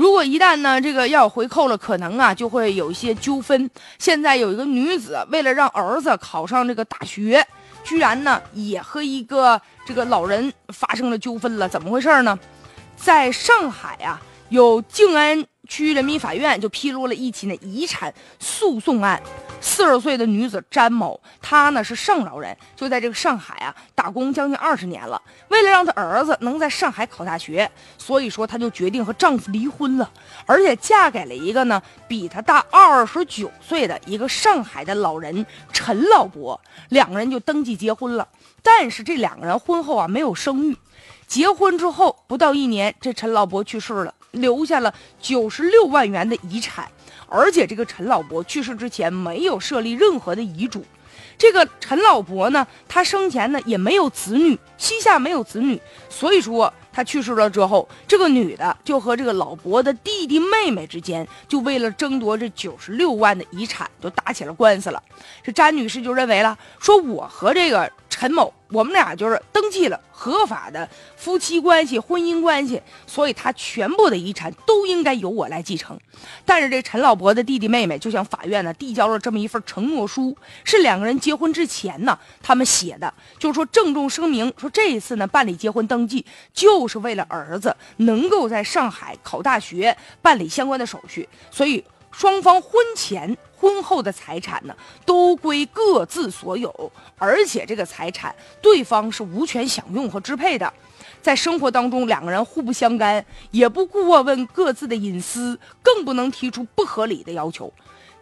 如果一旦呢这个要回扣了，可能啊就会有一些纠纷。现在有一个女子为了让儿子考上这个大学，居然呢也和一个这个老人发生了纠纷了。怎么回事呢？在上海啊，有静安区人民法院就披露了一起呢遗产诉讼案。四十岁的女子詹某，她呢是上饶人，就在这个上海啊打工将近二十年了。为了让她儿子能在上海考大学，所以说她就决定和丈夫离婚了，而且嫁给了一个呢比她大二十九岁的一个上海的老人陈老伯。两个人就登记结婚了，但是这两个人婚后啊没有生育。结婚之后不到一年，这陈老伯去世了，留下了九十六万元的遗产。而且这个陈老伯去世之前没有设立任何的遗嘱，这个陈老伯呢，他生前呢也没有子女，膝下没有子女，所以说他去世了之后，这个女的就和这个老伯的弟弟妹妹之间，就为了争夺这九十六万的遗产，就打起了官司了。这詹女士就认为了，说我和这个。陈某，我们俩就是登记了合法的夫妻关系、婚姻关系，所以他全部的遗产都应该由我来继承。但是这陈老伯的弟弟妹妹就向法院呢递交了这么一份承诺书，是两个人结婚之前呢他们写的，就是说郑重声明说这一次呢办理结婚登记就是为了儿子能够在上海考大学办理相关的手续，所以双方婚前。婚后的财产呢，都归各自所有，而且这个财产对方是无权享用和支配的。在生活当中，两个人互不相干，也不过问各自的隐私，更不能提出不合理的要求。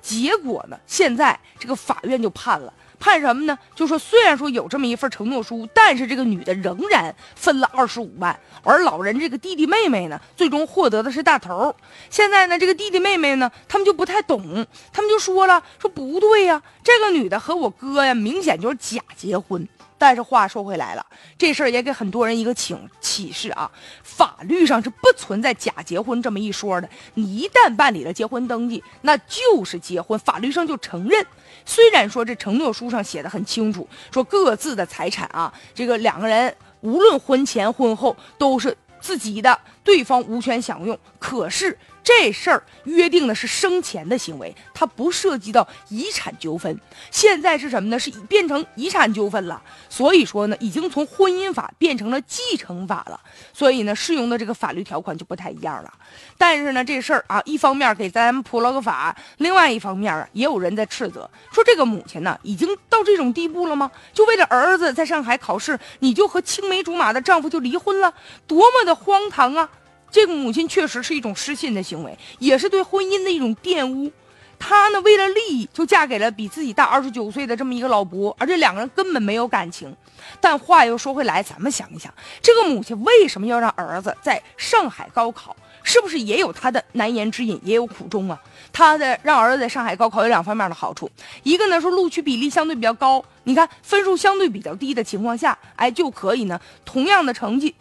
结果呢，现在这个法院就判了。判什么呢？就说虽然说有这么一份承诺书，但是这个女的仍然分了二十五万，而老人这个弟弟妹妹呢，最终获得的是大头。现在呢，这个弟弟妹妹呢，他们就不太懂，他们就说了，说不对呀，这个女的和我哥呀，明显就是假结婚。但是话说回来了，这事儿也给很多人一个请启示啊，法律上是不存在假结婚这么一说的。你一旦办理了结婚登记，那就是结婚，法律上就承认。虽然说这承诺书上写的很清楚，说各自的财产啊，这个两个人无论婚前婚后都是自己的，对方无权享用。可是。这事儿约定的是生前的行为，它不涉及到遗产纠纷。现在是什么呢？是变成遗产纠纷了。所以说呢，已经从婚姻法变成了继承法了。所以呢，适用的这个法律条款就不太一样了。但是呢，这事儿啊，一方面给咱们普了个法，另外一方面啊，也有人在斥责，说这个母亲呢，已经到这种地步了吗？就为了儿子在上海考试，你就和青梅竹马的丈夫就离婚了，多么的荒唐啊！这个母亲确实是一种失信的行为，也是对婚姻的一种玷污。她呢，为了利益就嫁给了比自己大二十九岁的这么一个老伯，而且两个人根本没有感情。但话又说回来，咱们想一想，这个母亲为什么要让儿子在上海高考？是不是也有她的难言之隐，也有苦衷啊？她的让儿子在上海高考有两方面的好处，一个呢说录取比例相对比较高，你看分数相对比较低的情况下，哎就可以呢同样的成绩。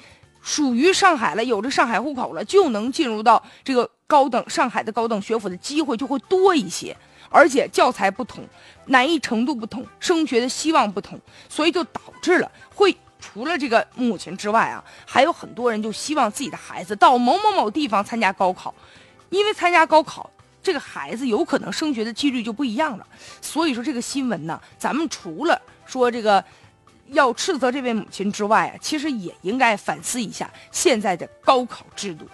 属于上海了，有着上海户口了，就能进入到这个高等上海的高等学府的机会就会多一些，而且教材不同，难易程度不同，升学的希望不同，所以就导致了会除了这个母亲之外啊，还有很多人就希望自己的孩子到某某某地方参加高考，因为参加高考，这个孩子有可能升学的几率就不一样了。所以说这个新闻呢，咱们除了说这个。要斥责这位母亲之外啊，其实也应该反思一下现在的高考制度。